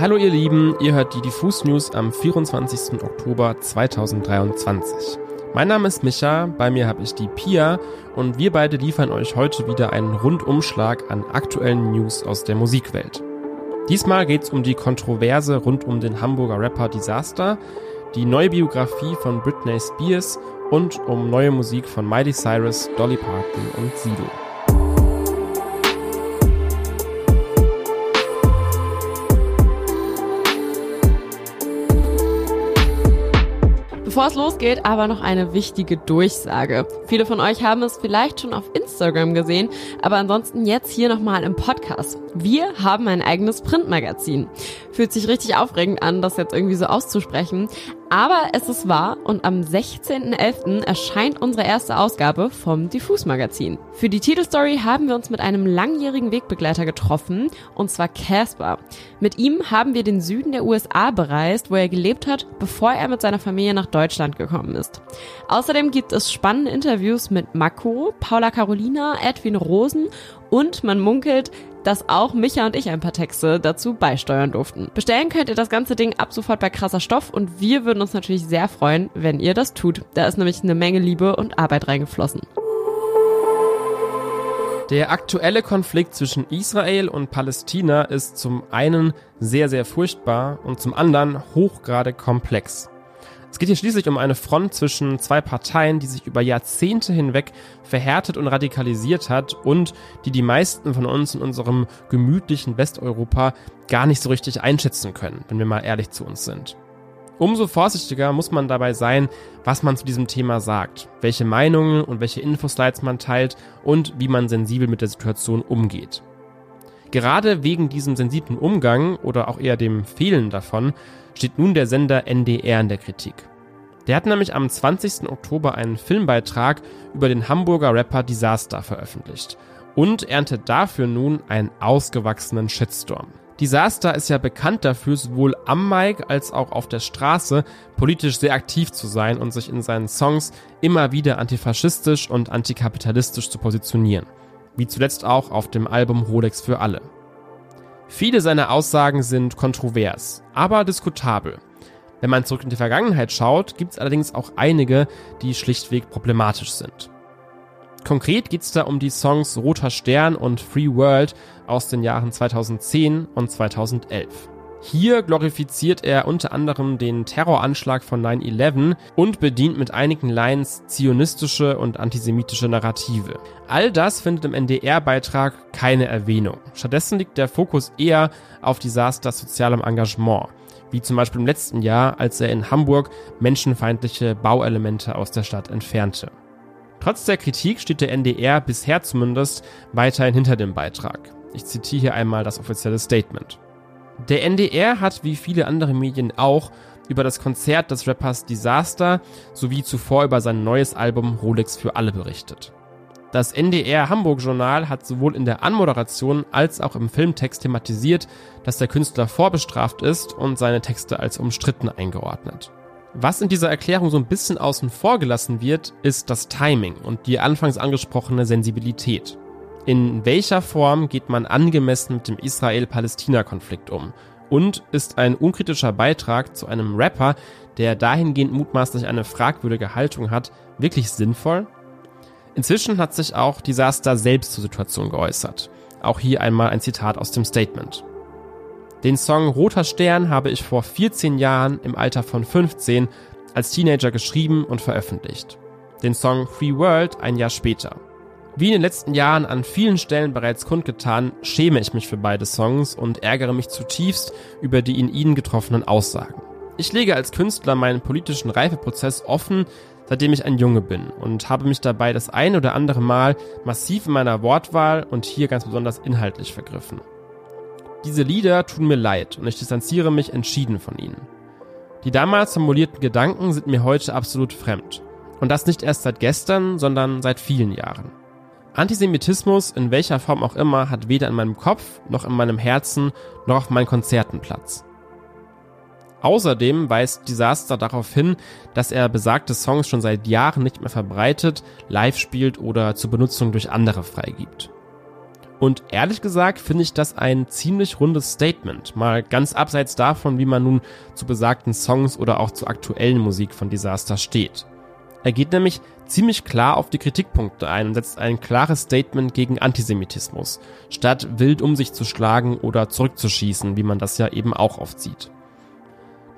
Hallo ihr Lieben, ihr hört die Diffus News am 24. Oktober 2023. Mein Name ist Micha, bei mir habe ich die Pia und wir beide liefern euch heute wieder einen Rundumschlag an aktuellen News aus der Musikwelt. Diesmal geht es um die Kontroverse rund um den Hamburger Rapper Disaster, die neue Biografie von Britney Spears und um neue Musik von Miley Cyrus, Dolly Parton und Sido. Bevor es losgeht, aber noch eine wichtige Durchsage. Viele von euch haben es vielleicht schon auf Instagram gesehen, aber ansonsten jetzt hier nochmal im Podcast. Wir haben ein eigenes Printmagazin. Fühlt sich richtig aufregend an, das jetzt irgendwie so auszusprechen. Aber es ist wahr und am 16.11. erscheint unsere erste Ausgabe vom Diffus Magazin. Für die Titelstory haben wir uns mit einem langjährigen Wegbegleiter getroffen, und zwar Casper. Mit ihm haben wir den Süden der USA bereist, wo er gelebt hat, bevor er mit seiner Familie nach Deutschland gekommen ist. Außerdem gibt es spannende Interviews mit Mako, Paula Carolina, Edwin Rosen und man munkelt, dass auch Micha und ich ein paar Texte dazu beisteuern durften. Bestellen könnt ihr das ganze Ding ab sofort bei krasser Stoff und wir würden uns natürlich sehr freuen, wenn ihr das tut. Da ist nämlich eine Menge Liebe und Arbeit reingeflossen. Der aktuelle Konflikt zwischen Israel und Palästina ist zum einen sehr, sehr furchtbar und zum anderen hochgradig komplex. Es geht hier schließlich um eine Front zwischen zwei Parteien, die sich über Jahrzehnte hinweg verhärtet und radikalisiert hat und die die meisten von uns in unserem gemütlichen Westeuropa gar nicht so richtig einschätzen können, wenn wir mal ehrlich zu uns sind. Umso vorsichtiger muss man dabei sein, was man zu diesem Thema sagt, welche Meinungen und welche Infoslides man teilt und wie man sensibel mit der Situation umgeht. Gerade wegen diesem sensiblen Umgang oder auch eher dem Fehlen davon steht nun der Sender NDR in der Kritik. Der hat nämlich am 20. Oktober einen Filmbeitrag über den Hamburger Rapper Disaster veröffentlicht und erntet dafür nun einen ausgewachsenen Shitstorm. Disaster ist ja bekannt dafür, sowohl am Mic als auch auf der Straße politisch sehr aktiv zu sein und sich in seinen Songs immer wieder antifaschistisch und antikapitalistisch zu positionieren wie zuletzt auch auf dem Album Rolex für alle. Viele seiner Aussagen sind kontrovers, aber diskutabel. Wenn man zurück in die Vergangenheit schaut, gibt es allerdings auch einige, die schlichtweg problematisch sind. Konkret geht es da um die Songs Roter Stern und Free World aus den Jahren 2010 und 2011. Hier glorifiziert er unter anderem den Terroranschlag von 9-11 und bedient mit einigen Lines zionistische und antisemitische Narrative. All das findet im NDR-Beitrag keine Erwähnung. Stattdessen liegt der Fokus eher auf Disasters sozialem Engagement, wie zum Beispiel im letzten Jahr, als er in Hamburg menschenfeindliche Bauelemente aus der Stadt entfernte. Trotz der Kritik steht der NDR bisher zumindest weiterhin hinter dem Beitrag. Ich zitiere hier einmal das offizielle Statement. Der NDR hat wie viele andere Medien auch über das Konzert des Rappers Disaster sowie zuvor über sein neues Album Rolex für alle berichtet. Das NDR Hamburg Journal hat sowohl in der Anmoderation als auch im Filmtext thematisiert, dass der Künstler vorbestraft ist und seine Texte als umstritten eingeordnet. Was in dieser Erklärung so ein bisschen außen vor gelassen wird, ist das Timing und die anfangs angesprochene Sensibilität. In welcher Form geht man angemessen mit dem Israel-Palästina-Konflikt um? Und ist ein unkritischer Beitrag zu einem Rapper, der dahingehend mutmaßlich eine fragwürdige Haltung hat, wirklich sinnvoll? Inzwischen hat sich auch Disaster selbst zur Situation geäußert. Auch hier einmal ein Zitat aus dem Statement. Den Song Roter Stern habe ich vor 14 Jahren im Alter von 15 als Teenager geschrieben und veröffentlicht. Den Song Free World ein Jahr später. Wie in den letzten Jahren an vielen Stellen bereits kundgetan, schäme ich mich für beide Songs und ärgere mich zutiefst über die in ihnen getroffenen Aussagen. Ich lege als Künstler meinen politischen Reifeprozess offen, seitdem ich ein Junge bin und habe mich dabei das ein oder andere Mal massiv in meiner Wortwahl und hier ganz besonders inhaltlich vergriffen. Diese Lieder tun mir leid und ich distanziere mich entschieden von ihnen. Die damals formulierten Gedanken sind mir heute absolut fremd. Und das nicht erst seit gestern, sondern seit vielen Jahren. Antisemitismus in welcher Form auch immer hat weder in meinem Kopf noch in meinem Herzen noch auf meinen Konzerten Platz. Außerdem weist Disaster darauf hin, dass er besagte Songs schon seit Jahren nicht mehr verbreitet, live spielt oder zur Benutzung durch andere freigibt. Und ehrlich gesagt finde ich das ein ziemlich rundes Statement, mal ganz abseits davon, wie man nun zu besagten Songs oder auch zur aktuellen Musik von Disaster steht. Er geht nämlich ziemlich klar auf die Kritikpunkte ein und setzt ein klares Statement gegen Antisemitismus, statt wild um sich zu schlagen oder zurückzuschießen, wie man das ja eben auch oft sieht.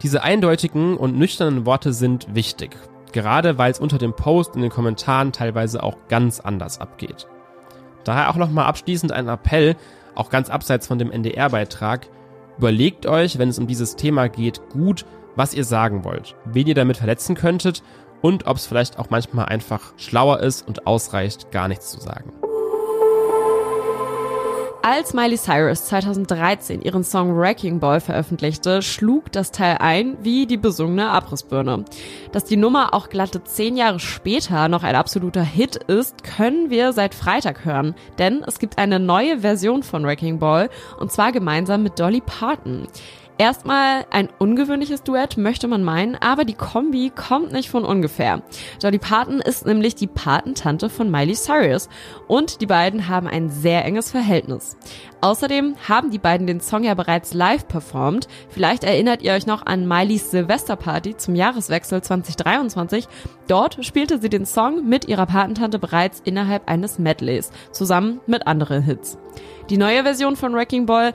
Diese eindeutigen und nüchternen Worte sind wichtig, gerade weil es unter dem Post in den Kommentaren teilweise auch ganz anders abgeht. Daher auch nochmal abschließend ein Appell, auch ganz abseits von dem NDR-Beitrag. Überlegt euch, wenn es um dieses Thema geht, gut, was ihr sagen wollt, wen ihr damit verletzen könntet und ob es vielleicht auch manchmal einfach schlauer ist und ausreicht, gar nichts zu sagen. Als Miley Cyrus 2013 ihren Song Wrecking Ball veröffentlichte, schlug das Teil ein wie die besungene Abrissbirne. Dass die Nummer auch glatte zehn Jahre später noch ein absoluter Hit ist, können wir seit Freitag hören, denn es gibt eine neue Version von Wrecking Ball und zwar gemeinsam mit Dolly Parton. Erstmal ein ungewöhnliches Duett, möchte man meinen, aber die Kombi kommt nicht von ungefähr. Dolly Parton ist nämlich die Patentante von Miley Cyrus und die beiden haben ein sehr enges Verhältnis. Außerdem haben die beiden den Song ja bereits live performt. Vielleicht erinnert ihr euch noch an Miley's Silvesterparty zum Jahreswechsel 2023. Dort spielte sie den Song mit ihrer Patentante bereits innerhalb eines Medleys, zusammen mit anderen Hits. Die neue Version von Wrecking Ball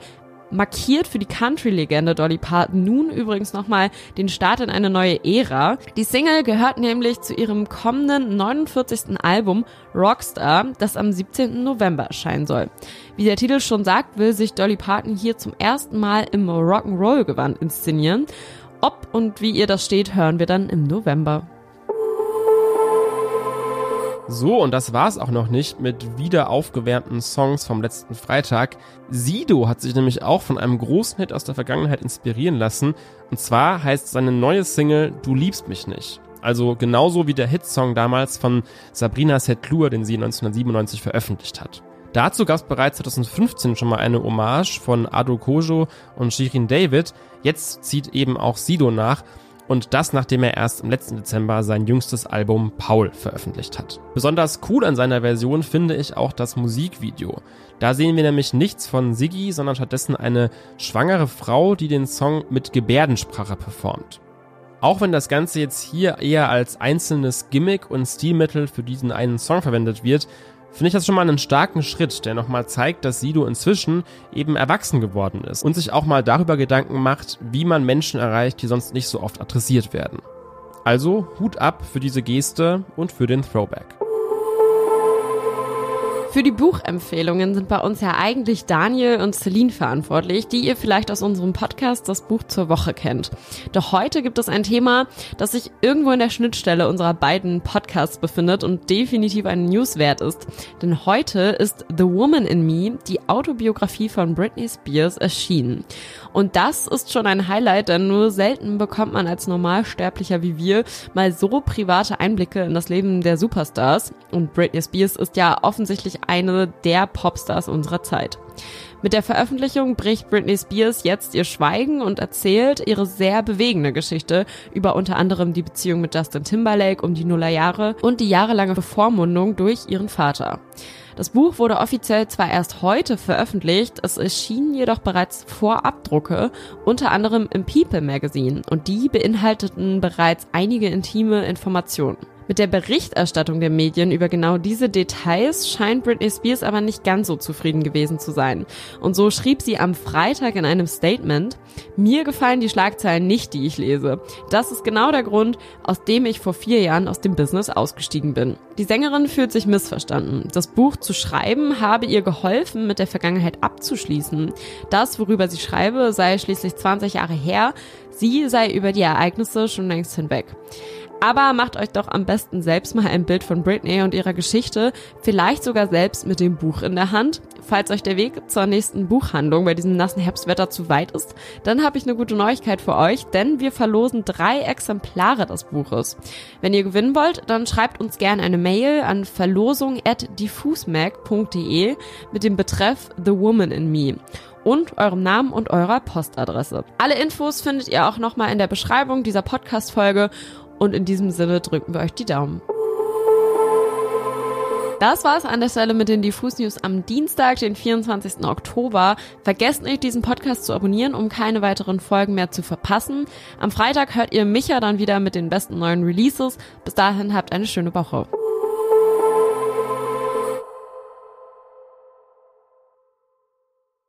markiert für die Country-Legende Dolly Parton nun übrigens nochmal den Start in eine neue Ära. Die Single gehört nämlich zu ihrem kommenden 49. Album Rockstar, das am 17. November erscheinen soll. Wie der Titel schon sagt, will sich Dolly Parton hier zum ersten Mal im Rock'n'Roll-Gewand inszenieren. Ob und wie ihr das steht, hören wir dann im November. So, und das war's auch noch nicht mit wieder aufgewärmten Songs vom letzten Freitag. Sido hat sich nämlich auch von einem großen Hit aus der Vergangenheit inspirieren lassen. Und zwar heißt seine neue Single Du liebst mich nicht. Also genauso wie der Hitsong damals von Sabrina Setlur, den sie 1997 veröffentlicht hat. Dazu gab es bereits 2015 schon mal eine Hommage von Ado Kojo und Shirin David. Jetzt zieht eben auch Sido nach und das nachdem er erst im letzten Dezember sein jüngstes Album Paul veröffentlicht hat. Besonders cool an seiner Version finde ich auch das Musikvideo. Da sehen wir nämlich nichts von Siggi, sondern stattdessen eine schwangere Frau, die den Song mit Gebärdensprache performt. Auch wenn das Ganze jetzt hier eher als einzelnes Gimmick und Stilmittel für diesen einen Song verwendet wird, finde ich das schon mal einen starken Schritt, der nochmal zeigt, dass Sido inzwischen eben erwachsen geworden ist und sich auch mal darüber Gedanken macht, wie man Menschen erreicht, die sonst nicht so oft adressiert werden. Also Hut ab für diese Geste und für den Throwback. Für die Buchempfehlungen sind bei uns ja eigentlich Daniel und Celine verantwortlich, die ihr vielleicht aus unserem Podcast das Buch zur Woche kennt. Doch heute gibt es ein Thema, das sich irgendwo in der Schnittstelle unserer beiden Podcasts befindet und definitiv ein News wert ist. Denn heute ist The Woman in Me, die Autobiografie von Britney Spears, erschienen. Und das ist schon ein Highlight, denn nur selten bekommt man als Normalsterblicher wie wir mal so private Einblicke in das Leben der Superstars. Und Britney Spears ist ja offensichtlich eine der Popstars unserer Zeit. Mit der Veröffentlichung bricht Britney Spears jetzt ihr Schweigen und erzählt ihre sehr bewegende Geschichte über unter anderem die Beziehung mit Justin Timberlake um die Nullerjahre und die jahrelange Bevormundung durch ihren Vater. Das Buch wurde offiziell zwar erst heute veröffentlicht, es erschienen jedoch bereits Vorabdrucke, unter anderem im People Magazine, und die beinhalteten bereits einige intime Informationen. Mit der Berichterstattung der Medien über genau diese Details scheint Britney Spears aber nicht ganz so zufrieden gewesen zu sein. Und so schrieb sie am Freitag in einem Statement, mir gefallen die Schlagzeilen nicht, die ich lese. Das ist genau der Grund, aus dem ich vor vier Jahren aus dem Business ausgestiegen bin. Die Sängerin fühlt sich missverstanden. Das Buch zu schreiben habe ihr geholfen, mit der Vergangenheit abzuschließen. Das, worüber sie schreibe, sei schließlich 20 Jahre her. Sie sei über die Ereignisse schon längst hinweg. Aber macht euch doch am besten selbst mal ein Bild von Britney und ihrer Geschichte, vielleicht sogar selbst mit dem Buch in der Hand. Falls euch der Weg zur nächsten Buchhandlung bei diesem nassen Herbstwetter zu weit ist, dann habe ich eine gute Neuigkeit für euch, denn wir verlosen drei Exemplare des Buches. Wenn ihr gewinnen wollt, dann schreibt uns gerne eine Mail an verlosung@diffusmag.de mit dem Betreff The Woman in Me und eurem Namen und eurer Postadresse. Alle Infos findet ihr auch nochmal in der Beschreibung dieser Podcast-Folge und in diesem Sinne drücken wir euch die Daumen. Das war's an der Stelle mit den Diffus News am Dienstag, den 24. Oktober. Vergesst nicht, diesen Podcast zu abonnieren, um keine weiteren Folgen mehr zu verpassen. Am Freitag hört ihr Micha dann wieder mit den besten neuen Releases. Bis dahin habt eine schöne Woche.